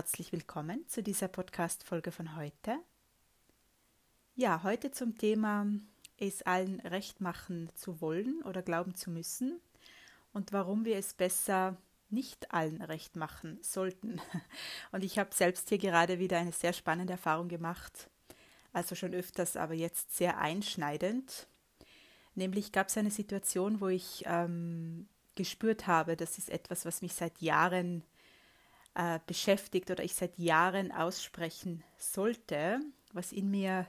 herzlich willkommen zu dieser Podcast-Folge von heute. Ja, heute zum Thema es allen recht machen zu wollen oder glauben zu müssen und warum wir es besser nicht allen recht machen sollten. Und ich habe selbst hier gerade wieder eine sehr spannende Erfahrung gemacht, also schon öfters, aber jetzt sehr einschneidend. Nämlich gab es eine Situation, wo ich ähm, gespürt habe, das ist etwas, was mich seit Jahren äh, beschäftigt oder ich seit Jahren aussprechen sollte, was in mir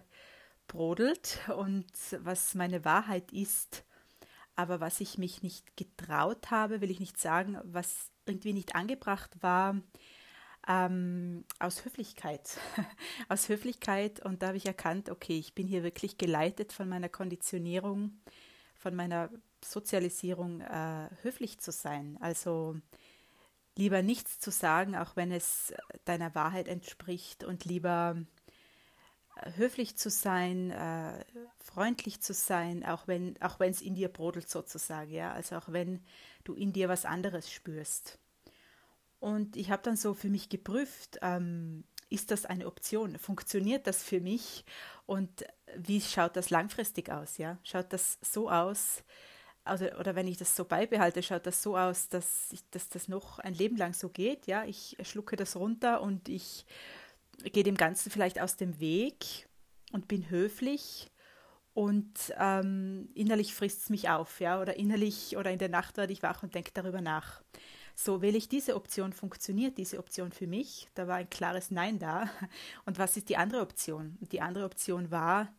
brodelt und was meine Wahrheit ist, aber was ich mich nicht getraut habe, will ich nicht sagen, was irgendwie nicht angebracht war, ähm, aus Höflichkeit. aus Höflichkeit und da habe ich erkannt, okay, ich bin hier wirklich geleitet von meiner Konditionierung, von meiner Sozialisierung, äh, höflich zu sein. Also lieber nichts zu sagen, auch wenn es deiner Wahrheit entspricht und lieber äh, höflich zu sein, äh, freundlich zu sein, auch wenn auch wenn es in dir brodelt sozusagen, ja, also auch wenn du in dir was anderes spürst. Und ich habe dann so für mich geprüft, ähm, ist das eine Option? Funktioniert das für mich? Und wie schaut das langfristig aus? Ja, schaut das so aus? Also, oder wenn ich das so beibehalte, schaut das so aus, dass, ich, dass das noch ein Leben lang so geht. Ja, ich schlucke das runter und ich gehe dem Ganzen vielleicht aus dem Weg und bin höflich und ähm, innerlich frisst es mich auf, ja, oder innerlich oder in der Nacht werde ich wach und denke darüber nach. So wähle ich diese Option, funktioniert diese Option für mich? Da war ein klares Nein da. Und was ist die andere Option? Die andere Option war,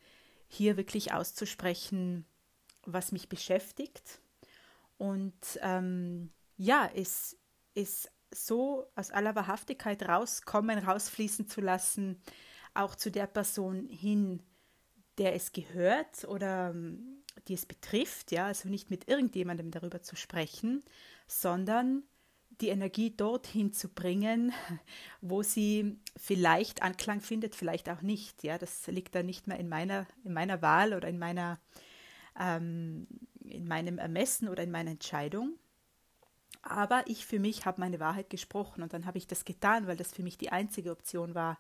hier wirklich auszusprechen, was mich beschäftigt. Und ähm, ja, es ist so aus aller Wahrhaftigkeit rauskommen, rausfließen zu lassen, auch zu der Person hin, der es gehört oder ähm, die es betrifft, ja, also nicht mit irgendjemandem darüber zu sprechen, sondern die Energie dorthin zu bringen, wo sie vielleicht Anklang findet, vielleicht auch nicht. Ja, das liegt dann nicht mehr in meiner, in meiner Wahl oder in meiner, ähm, in meinem Ermessen oder in meiner Entscheidung. Aber ich für mich habe meine Wahrheit gesprochen und dann habe ich das getan, weil das für mich die einzige Option war.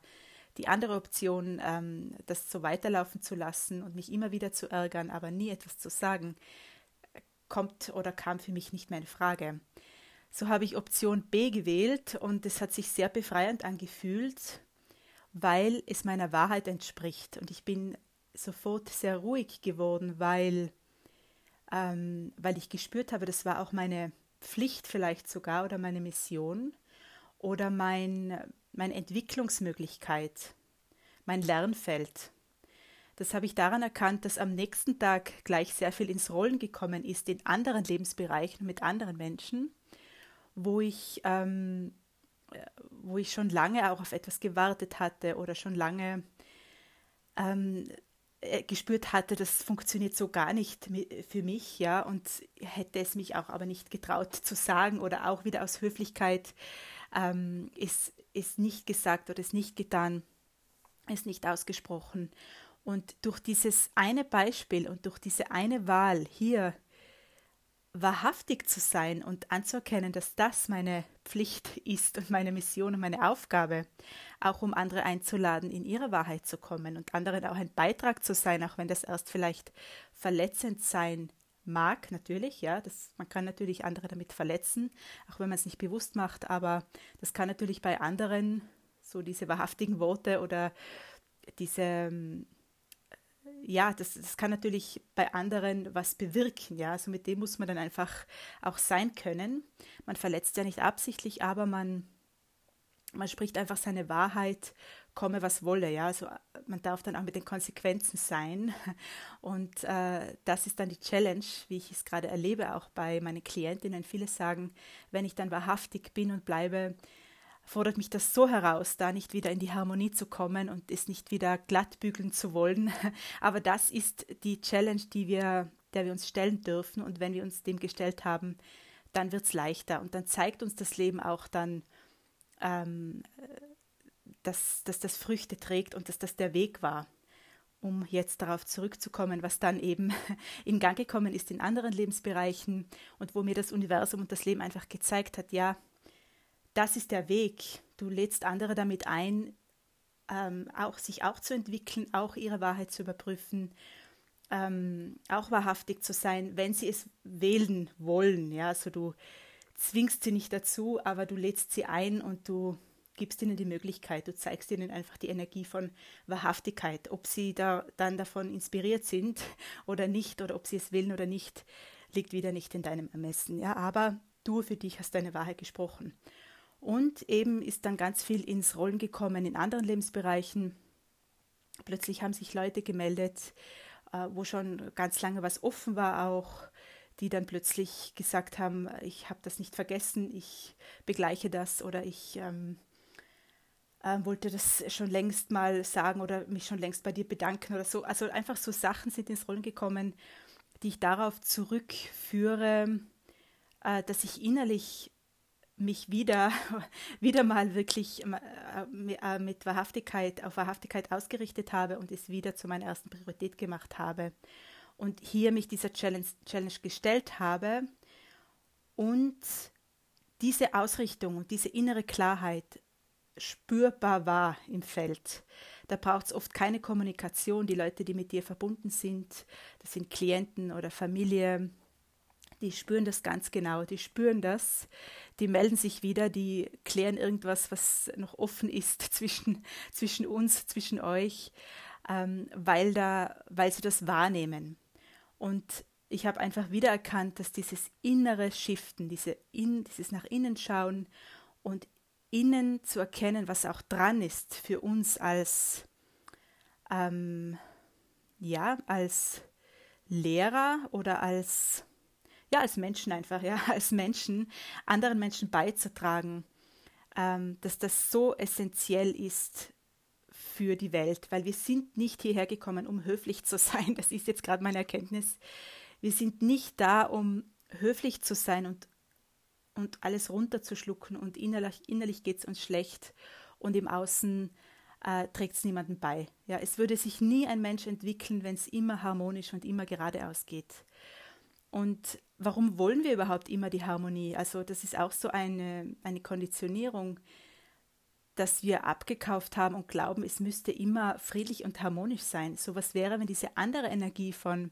Die andere Option, ähm, das so weiterlaufen zu lassen und mich immer wieder zu ärgern, aber nie etwas zu sagen, kommt oder kam für mich nicht mehr in Frage. So habe ich Option B gewählt und es hat sich sehr befreiend angefühlt, weil es meiner Wahrheit entspricht. Und ich bin sofort sehr ruhig geworden, weil, ähm, weil ich gespürt habe, das war auch meine Pflicht vielleicht sogar oder meine Mission oder mein, meine Entwicklungsmöglichkeit, mein Lernfeld. Das habe ich daran erkannt, dass am nächsten Tag gleich sehr viel ins Rollen gekommen ist in anderen Lebensbereichen mit anderen Menschen wo ich, ähm, wo ich schon lange auch auf etwas gewartet hatte oder schon lange ähm, äh, gespürt hatte, das funktioniert so gar nicht für mich, ja, und hätte es mich auch aber nicht getraut zu sagen oder auch wieder aus Höflichkeit ähm, ist, ist nicht gesagt oder ist nicht getan, ist nicht ausgesprochen. Und durch dieses eine Beispiel und durch diese eine Wahl hier wahrhaftig zu sein und anzuerkennen, dass das meine Pflicht ist und meine Mission und meine Aufgabe, auch um andere einzuladen, in ihre Wahrheit zu kommen und anderen auch ein Beitrag zu sein, auch wenn das erst vielleicht verletzend sein mag, natürlich, ja, das, man kann natürlich andere damit verletzen, auch wenn man es nicht bewusst macht, aber das kann natürlich bei anderen so diese wahrhaftigen Worte oder diese ähm, ja, das, das kann natürlich bei anderen was bewirken, ja. Also mit dem muss man dann einfach auch sein können. Man verletzt ja nicht absichtlich, aber man, man spricht einfach seine Wahrheit, komme was wolle, ja. Also man darf dann auch mit den Konsequenzen sein. Und äh, das ist dann die Challenge, wie ich es gerade erlebe, auch bei meinen Klientinnen. Viele sagen, wenn ich dann wahrhaftig bin und bleibe, fordert mich das so heraus, da nicht wieder in die Harmonie zu kommen und es nicht wieder glatt bügeln zu wollen. Aber das ist die Challenge, die wir, der wir uns stellen dürfen. Und wenn wir uns dem gestellt haben, dann wird es leichter. Und dann zeigt uns das Leben auch dann, ähm, dass, dass das Früchte trägt und dass das der Weg war um jetzt darauf zurückzukommen, was dann eben in Gang gekommen ist in anderen Lebensbereichen und wo mir das Universum und das Leben einfach gezeigt hat, ja, das ist der Weg. du lädst andere damit ein, ähm, auch sich auch zu entwickeln, auch ihre Wahrheit zu überprüfen, ähm, auch wahrhaftig zu sein, wenn sie es wählen wollen. Ja, also du zwingst sie nicht dazu, aber du lädst sie ein und du gibst ihnen die Möglichkeit, du zeigst ihnen einfach die Energie von Wahrhaftigkeit. Ob sie da dann davon inspiriert sind oder nicht, oder ob sie es willen oder nicht, liegt wieder nicht in deinem Ermessen. Ja, aber du für dich hast deine Wahrheit gesprochen. Und eben ist dann ganz viel ins Rollen gekommen in anderen Lebensbereichen. Plötzlich haben sich Leute gemeldet, äh, wo schon ganz lange was offen war auch, die dann plötzlich gesagt haben, ich habe das nicht vergessen, ich begleiche das oder ich ähm, äh, wollte das schon längst mal sagen oder mich schon längst bei dir bedanken oder so. Also einfach so Sachen sind ins Rollen gekommen, die ich darauf zurückführe, äh, dass ich innerlich mich wieder, wieder mal wirklich äh, äh, mit Wahrhaftigkeit, auf Wahrhaftigkeit ausgerichtet habe und es wieder zu meiner ersten Priorität gemacht habe. Und hier mich dieser Challenge, Challenge gestellt habe und diese Ausrichtung und diese innere Klarheit spürbar war im Feld. Da braucht es oft keine Kommunikation. Die Leute, die mit dir verbunden sind, das sind Klienten oder Familie, die spüren das ganz genau, die spüren das, die melden sich wieder, die klären irgendwas, was noch offen ist zwischen, zwischen uns, zwischen euch, ähm, weil, da, weil sie das wahrnehmen. Und ich habe einfach wieder erkannt, dass dieses innere Shiften, diese in, dieses nach innen schauen und innen zu erkennen, was auch dran ist für uns als, ähm, ja, als Lehrer oder als ja, als Menschen einfach, ja, als Menschen, anderen Menschen beizutragen, ähm, dass das so essentiell ist für die Welt, weil wir sind nicht hierher gekommen, um höflich zu sein. Das ist jetzt gerade meine Erkenntnis. Wir sind nicht da, um höflich zu sein und, und alles runterzuschlucken und innerlich, innerlich geht es uns schlecht und im Außen äh, trägt es niemandem bei. Ja, es würde sich nie ein Mensch entwickeln, wenn es immer harmonisch und immer geradeaus geht. Und warum wollen wir überhaupt immer die Harmonie? Also das ist auch so eine, eine Konditionierung, dass wir abgekauft haben und glauben, es müsste immer friedlich und harmonisch sein. So was wäre, wenn diese andere Energie von,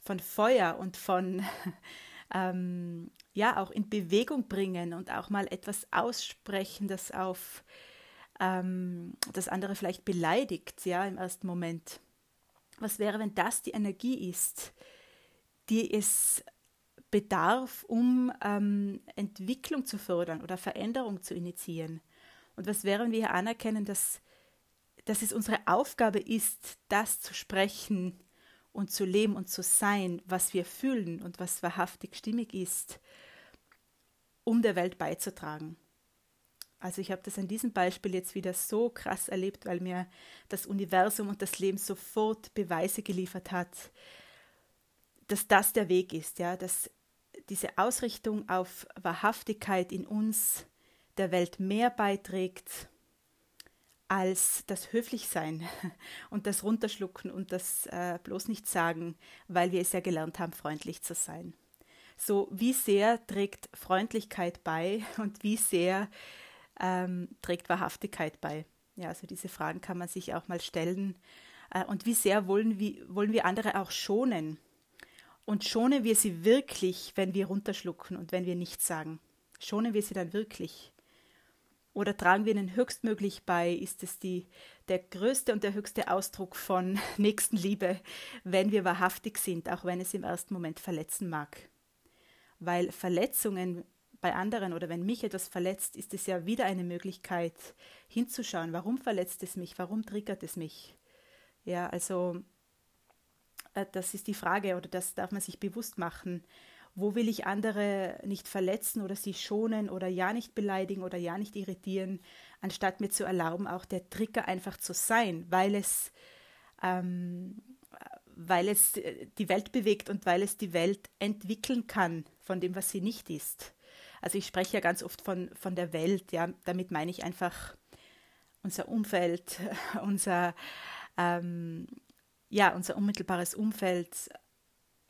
von Feuer und von ähm, ja auch in Bewegung bringen und auch mal etwas aussprechen, das auf ähm, das andere vielleicht beleidigt, ja, im ersten Moment. Was wäre, wenn das die Energie ist, die es bedarf, um ähm, Entwicklung zu fördern oder Veränderung zu initiieren. Und was wäre, wenn wir hier anerkennen, dass, dass es unsere Aufgabe ist, das zu sprechen und zu leben und zu sein, was wir fühlen und was wahrhaftig stimmig ist, um der Welt beizutragen. Also ich habe das an diesem Beispiel jetzt wieder so krass erlebt, weil mir das Universum und das Leben sofort Beweise geliefert hat, dass das der Weg ist, ja, dass diese Ausrichtung auf Wahrhaftigkeit in uns der Welt mehr beiträgt als das Höflichsein und das Runterschlucken und das äh, bloß nicht sagen, weil wir es ja gelernt haben, freundlich zu sein. So, wie sehr trägt Freundlichkeit bei und wie sehr ähm, trägt Wahrhaftigkeit bei? Ja, also diese Fragen kann man sich auch mal stellen. Äh, und wie sehr wollen wir, wollen wir andere auch schonen? Und schonen wir sie wirklich, wenn wir runterschlucken und wenn wir nichts sagen? Schonen wir sie dann wirklich? Oder tragen wir ihnen höchstmöglich bei? Ist es die, der größte und der höchste Ausdruck von Nächstenliebe, wenn wir wahrhaftig sind, auch wenn es im ersten Moment verletzen mag? Weil Verletzungen bei anderen oder wenn mich etwas verletzt, ist es ja wieder eine Möglichkeit hinzuschauen, warum verletzt es mich, warum triggert es mich. Ja, also das ist die Frage oder das darf man sich bewusst machen. Wo will ich andere nicht verletzen oder sie schonen oder ja nicht beleidigen oder ja nicht irritieren, anstatt mir zu erlauben, auch der Trigger einfach zu sein, weil es, ähm, weil es die Welt bewegt und weil es die Welt entwickeln kann von dem, was sie nicht ist. Also ich spreche ja ganz oft von, von der Welt, ja, damit meine ich einfach unser Umfeld, unser ähm, ja, unser unmittelbares Umfeld,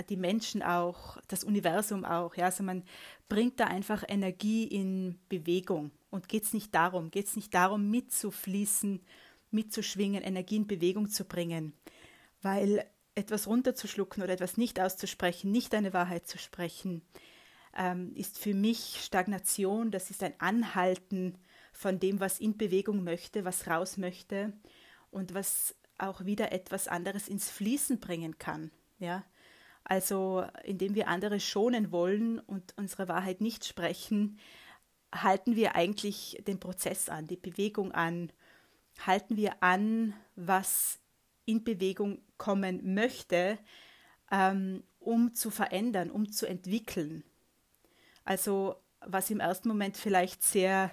die Menschen auch, das Universum auch. Ja? Also man bringt da einfach Energie in Bewegung. Und geht es nicht darum, geht es nicht darum, mitzufließen, mitzuschwingen, Energie in Bewegung zu bringen. Weil etwas runterzuschlucken oder etwas nicht auszusprechen, nicht eine Wahrheit zu sprechen, ähm, ist für mich Stagnation, das ist ein Anhalten von dem, was in Bewegung möchte, was raus möchte und was auch wieder etwas anderes ins Fließen bringen kann. Ja? Also indem wir andere schonen wollen und unsere Wahrheit nicht sprechen, halten wir eigentlich den Prozess an, die Bewegung an, halten wir an, was in Bewegung kommen möchte, ähm, um zu verändern, um zu entwickeln. Also was im ersten Moment vielleicht sehr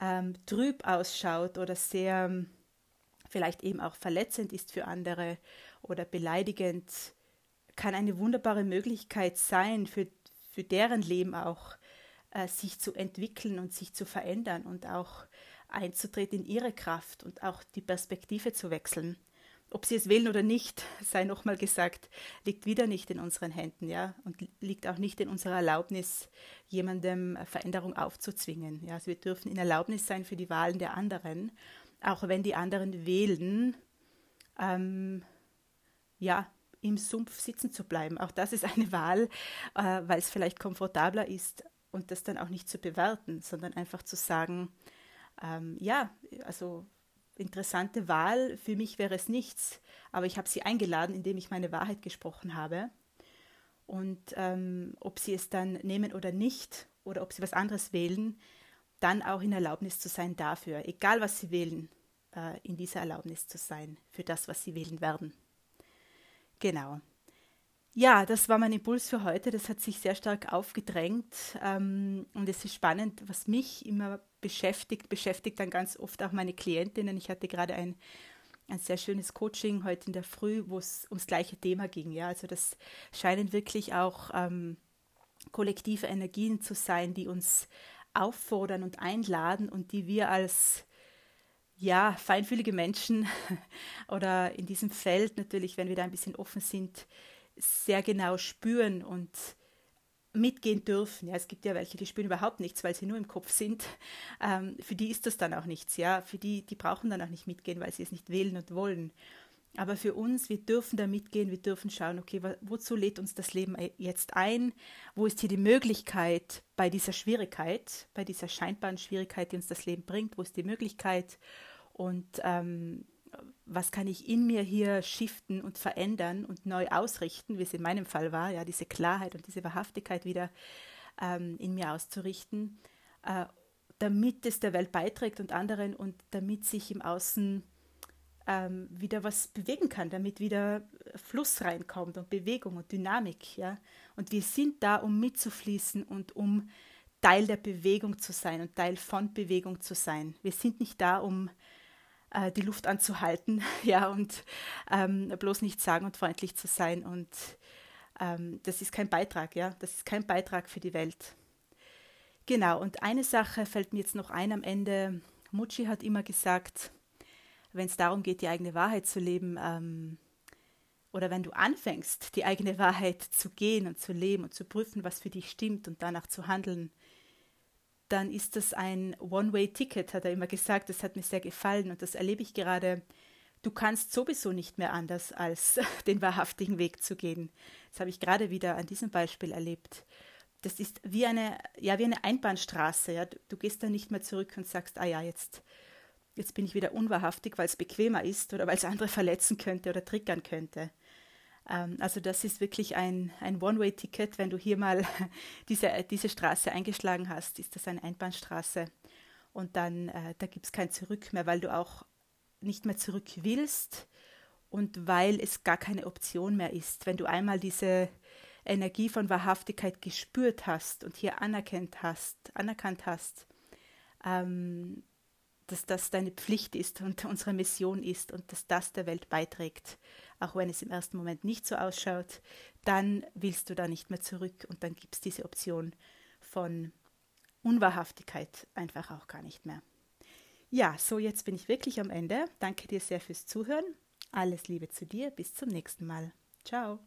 ähm, trüb ausschaut oder sehr vielleicht eben auch verletzend ist für andere oder beleidigend, kann eine wunderbare Möglichkeit sein, für, für deren Leben auch äh, sich zu entwickeln und sich zu verändern und auch einzutreten in ihre Kraft und auch die Perspektive zu wechseln. Ob sie es wählen oder nicht, sei nochmal gesagt, liegt wieder nicht in unseren Händen, ja, und liegt auch nicht in unserer Erlaubnis, jemandem Veränderung aufzuzwingen. Ja, also wir dürfen in Erlaubnis sein für die Wahlen der anderen, auch wenn die anderen wählen, ähm, ja, im Sumpf sitzen zu bleiben. Auch das ist eine Wahl, äh, weil es vielleicht komfortabler ist und das dann auch nicht zu bewerten, sondern einfach zu sagen, ähm, ja, also interessante Wahl, für mich wäre es nichts, aber ich habe sie eingeladen, indem ich meine Wahrheit gesprochen habe. Und ähm, ob sie es dann nehmen oder nicht, oder ob sie was anderes wählen, dann auch in Erlaubnis zu sein dafür, egal was sie wählen, äh, in dieser Erlaubnis zu sein für das, was sie wählen werden. Genau. Ja, das war mein Impuls für heute. Das hat sich sehr stark aufgedrängt. Ähm, und es ist spannend, was mich immer beschäftigt, beschäftigt dann ganz oft auch meine Klientinnen. Ich hatte gerade ein, ein sehr schönes Coaching heute in der Früh, wo es ums gleiche Thema ging. Ja, also das scheinen wirklich auch ähm, kollektive Energien zu sein, die uns auffordern und einladen und die wir als ja, feinfühlige Menschen oder in diesem Feld natürlich, wenn wir da ein bisschen offen sind, sehr genau spüren und mitgehen dürfen. Ja, es gibt ja welche, die spüren überhaupt nichts, weil sie nur im Kopf sind. Ähm, für die ist das dann auch nichts. Ja, für die, die brauchen dann auch nicht mitgehen, weil sie es nicht wählen und wollen. Aber für uns, wir dürfen da mitgehen, wir dürfen schauen, okay, wozu lädt uns das Leben jetzt ein? Wo ist hier die Möglichkeit bei dieser Schwierigkeit, bei dieser scheinbaren Schwierigkeit, die uns das Leben bringt, wo ist die Möglichkeit? und ähm, was kann ich in mir hier shiften und verändern und neu ausrichten, wie es in meinem Fall war, ja, diese Klarheit und diese Wahrhaftigkeit wieder ähm, in mir auszurichten, äh, damit es der Welt beiträgt und anderen und damit sich im Außen ähm, wieder was bewegen kann, damit wieder Fluss reinkommt und Bewegung und Dynamik, ja. Und wir sind da, um mitzufließen und um Teil der Bewegung zu sein und Teil von Bewegung zu sein. Wir sind nicht da, um äh, die Luft anzuhalten, ja, und ähm, bloß nicht sagen und freundlich zu sein. Und ähm, das ist kein Beitrag, ja, das ist kein Beitrag für die Welt. Genau, und eine Sache fällt mir jetzt noch ein am Ende. Mucci hat immer gesagt, wenn es darum geht, die eigene Wahrheit zu leben, ähm, oder wenn du anfängst, die eigene Wahrheit zu gehen und zu leben und zu prüfen, was für dich stimmt und danach zu handeln, dann ist das ein One-Way-Ticket, hat er immer gesagt. Das hat mir sehr gefallen und das erlebe ich gerade. Du kannst sowieso nicht mehr anders, als den wahrhaftigen Weg zu gehen. Das habe ich gerade wieder an diesem Beispiel erlebt. Das ist wie eine, ja, wie eine Einbahnstraße. Ja. Du, du gehst da nicht mehr zurück und sagst, ah ja, jetzt, jetzt bin ich wieder unwahrhaftig, weil es bequemer ist oder weil es andere verletzen könnte oder triggern könnte. Ähm, also das ist wirklich ein, ein One-Way-Ticket. Wenn du hier mal diese, diese Straße eingeschlagen hast, ist das eine Einbahnstraße. Und dann, äh, da gibt es kein Zurück mehr, weil du auch nicht mehr zurück willst und weil es gar keine Option mehr ist. Wenn du einmal diese Energie von Wahrhaftigkeit gespürt hast und hier anerkannt hast, anerkannt hast, ähm, dass das deine Pflicht ist und unsere Mission ist und dass das der Welt beiträgt, auch wenn es im ersten Moment nicht so ausschaut, dann willst du da nicht mehr zurück und dann gibt es diese Option von Unwahrhaftigkeit einfach auch gar nicht mehr. Ja, so jetzt bin ich wirklich am Ende. Danke dir sehr fürs Zuhören. Alles Liebe zu dir. Bis zum nächsten Mal. Ciao.